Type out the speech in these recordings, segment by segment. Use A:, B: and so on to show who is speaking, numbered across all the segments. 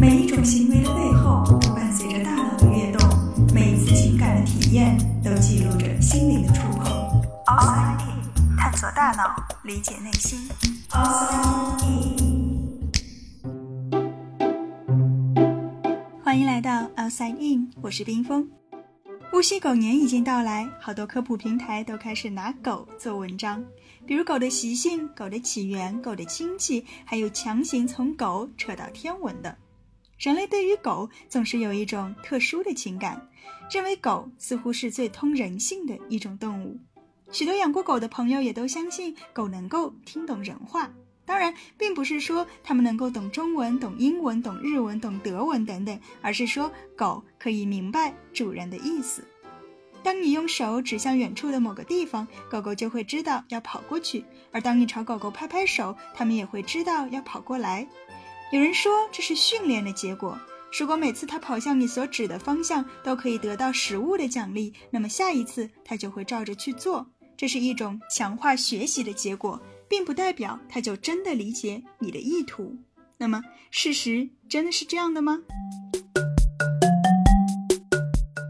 A: 每一种行为的背后都伴随着大脑的跃动，每一次情感的体验都记录着心灵的触碰。Outside In，探索大脑，理解内心。Outside In，欢迎来到 Outside In，我是冰峰。无锡狗年已经到来，好多科普平台都开始拿狗做文章，比如狗的习性、狗的起源、狗的亲戚，还有强行从狗扯到天文的。人类对于狗总是有一种特殊的情感，认为狗似乎是最通人性的一种动物。许多养过狗的朋友也都相信狗能够听懂人话。当然，并不是说它们能够懂中文、懂英文、懂日文、懂德文等等，而是说狗可以明白主人的意思。当你用手指向远处的某个地方，狗狗就会知道要跑过去；而当你朝狗狗拍拍手，它们也会知道要跑过来。有人说这是训练的结果。如果每次它跑向你所指的方向都可以得到食物的奖励，那么下一次它就会照着去做。这是一种强化学习的结果。并不代表他就真的理解你的意图。那么，事实真的是这样的吗？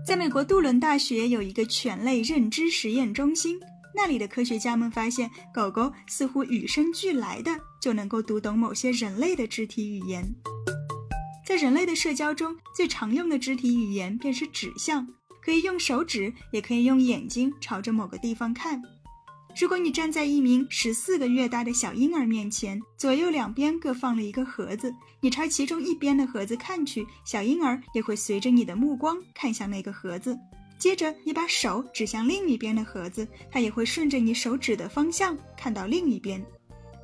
A: 在美国杜伦大学有一个犬类认知实验中心，那里的科学家们发现，狗狗似乎与生俱来的就能够读懂某些人类的肢体语言。在人类的社交中，最常用的肢体语言便是指向，可以用手指，也可以用眼睛朝着某个地方看。如果你站在一名十四个月大的小婴儿面前，左右两边各放了一个盒子，你朝其中一边的盒子看去，小婴儿也会随着你的目光看向那个盒子。接着，你把手指向另一边的盒子，它也会顺着你手指的方向看到另一边。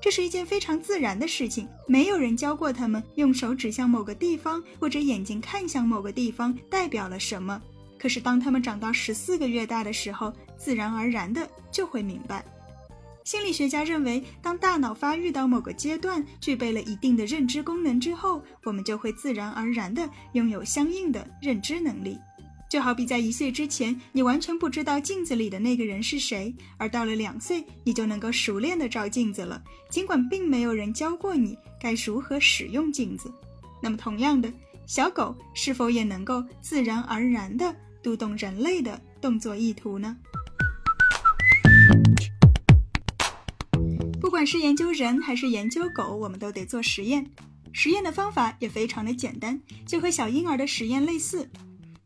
A: 这是一件非常自然的事情，没有人教过他们用手指向某个地方或者眼睛看向某个地方代表了什么。可是，当他们长到十四个月大的时候，自然而然的就会明白。心理学家认为，当大脑发育到某个阶段，具备了一定的认知功能之后，我们就会自然而然的拥有相应的认知能力。就好比在一岁之前，你完全不知道镜子里的那个人是谁，而到了两岁，你就能够熟练的照镜子了，尽管并没有人教过你该如何使用镜子。那么，同样的，小狗是否也能够自然而然的？读懂人类的动作意图呢？不管是研究人还是研究狗，我们都得做实验。实验的方法也非常的简单，就和小婴儿的实验类似。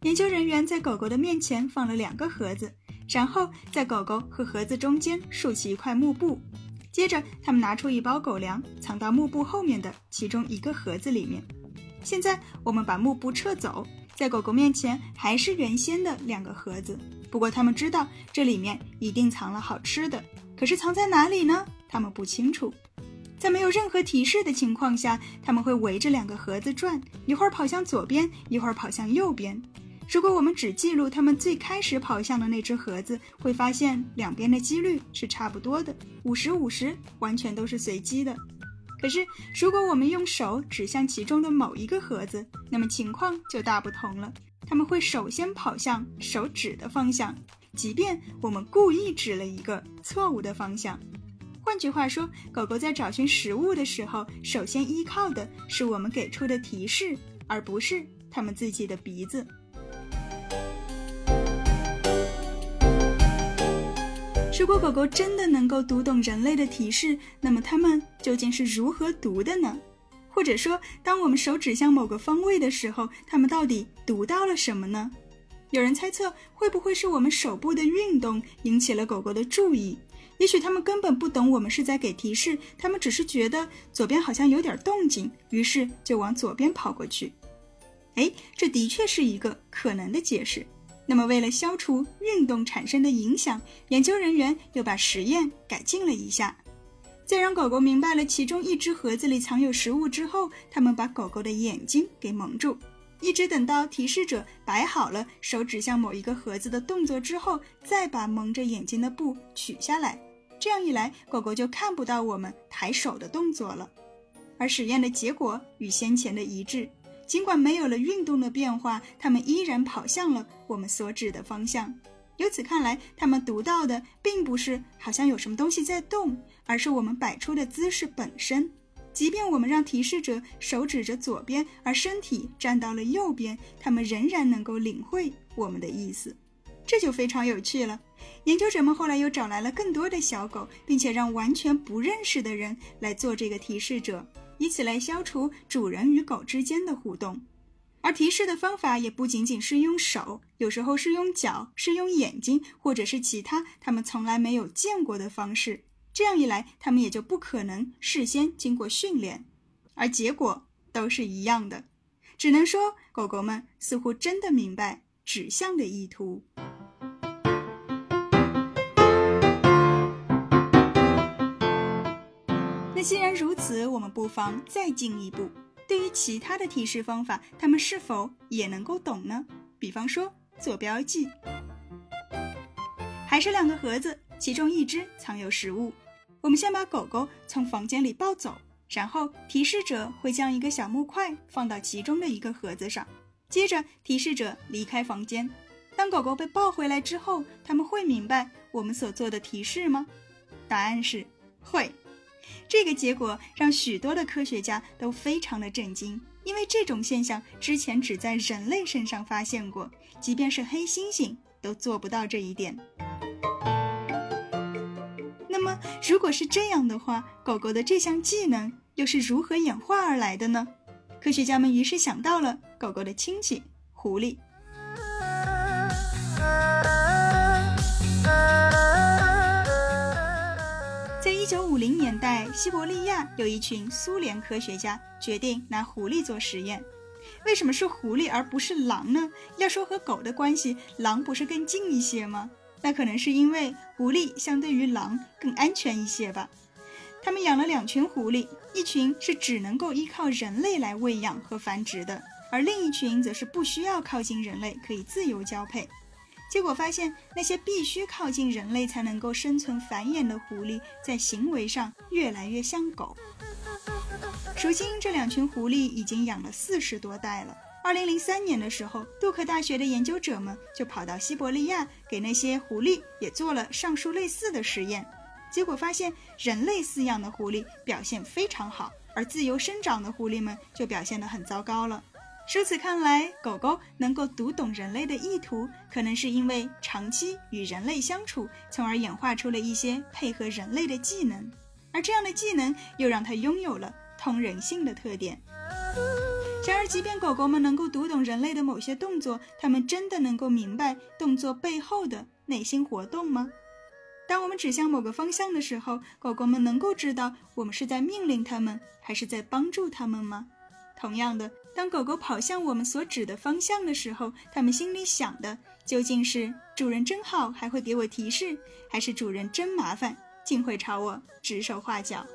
A: 研究人员在狗狗的面前放了两个盒子，然后在狗狗和盒子中间竖起一块幕布，接着他们拿出一包狗粮，藏到幕布后面的其中一个盒子里面。现在我们把幕布撤走。在狗狗面前还是原先的两个盒子，不过他们知道这里面一定藏了好吃的。可是藏在哪里呢？他们不清楚。在没有任何提示的情况下，他们会围着两个盒子转，一会儿跑向左边，一会儿跑向右边。如果我们只记录他们最开始跑向的那只盒子，会发现两边的几率是差不多的，五十五十，完全都是随机的。可是，如果我们用手指向其中的某一个盒子，那么情况就大不同了。他们会首先跑向手指的方向，即便我们故意指了一个错误的方向。换句话说，狗狗在找寻食物的时候，首先依靠的是我们给出的提示，而不是它们自己的鼻子。如果狗狗真的能够读懂人类的提示，那么它们究竟是如何读的呢？或者说，当我们手指向某个方位的时候，它们到底读到了什么呢？有人猜测，会不会是我们手部的运动引起了狗狗的注意？也许它们根本不懂我们是在给提示，它们只是觉得左边好像有点动静，于是就往左边跑过去。哎，这的确是一个可能的解释。那么，为了消除运动产生的影响，研究人员又把实验改进了一下。在让狗狗明白了其中一只盒子里藏有食物之后，他们把狗狗的眼睛给蒙住，一直等到提示者摆好了手指向某一个盒子的动作之后，再把蒙着眼睛的布取下来。这样一来，狗狗就看不到我们抬手的动作了。而实验的结果与先前的一致。尽管没有了运动的变化，它们依然跑向了我们所指的方向。由此看来，它们读到的并不是好像有什么东西在动，而是我们摆出的姿势本身。即便我们让提示者手指着左边，而身体站到了右边，他们仍然能够领会我们的意思。这就非常有趣了。研究者们后来又找来了更多的小狗，并且让完全不认识的人来做这个提示者，以此来消除主人与狗之间的互动。而提示的方法也不仅仅是用手，有时候是用脚，是用眼睛，或者是其他他们从来没有见过的方式。这样一来，他们也就不可能事先经过训练，而结果都是一样的。只能说，狗狗们似乎真的明白指向的意图。那既然如此，我们不妨再进一步。对于其他的提示方法，他们是否也能够懂呢？比方说做标记，还是两个盒子，其中一只藏有食物。我们先把狗狗从房间里抱走，然后提示者会将一个小木块放到其中的一个盒子上，接着提示者离开房间。当狗狗被抱回来之后，他们会明白我们所做的提示吗？答案是会。这个结果让许多的科学家都非常的震惊，因为这种现象之前只在人类身上发现过，即便是黑猩猩都做不到这一点。那么，如果是这样的话，狗狗的这项技能又是如何演化而来的呢？科学家们于是想到了狗狗的亲戚——狐狸。在一九五零年代，西伯利亚有一群苏联科学家决定拿狐狸做实验。为什么是狐狸而不是狼呢？要说和狗的关系，狼不是更近一些吗？那可能是因为狐狸相对于狼更安全一些吧。他们养了两群狐狸，一群是只能够依靠人类来喂养和繁殖的，而另一群则是不需要靠近人类，可以自由交配。结果发现，那些必须靠近人类才能够生存繁衍的狐狸，在行为上越来越像狗。如今，这两群狐狸已经养了四十多代了。二零零三年的时候，杜克大学的研究者们就跑到西伯利亚，给那些狐狸也做了上述类似的实验。结果发现，人类饲养的狐狸表现非常好，而自由生长的狐狸们就表现得很糟糕了。如此看来，狗狗能够读懂人类的意图，可能是因为长期与人类相处，从而演化出了一些配合人类的技能，而这样的技能又让它拥有了通人性的特点。然而，即便狗狗们能够读懂人类的某些动作，它们真的能够明白动作背后的内心活动吗？当我们指向某个方向的时候，狗狗们能够知道我们是在命令它们，还是在帮助它们吗？同样的。当狗狗跑向我们所指的方向的时候，它们心里想的究竟是“主人真好，还会给我提示”，还是“主人真麻烦，竟会朝我指手画脚”？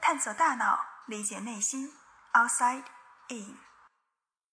A: 探索大脑，理解内心，outside。in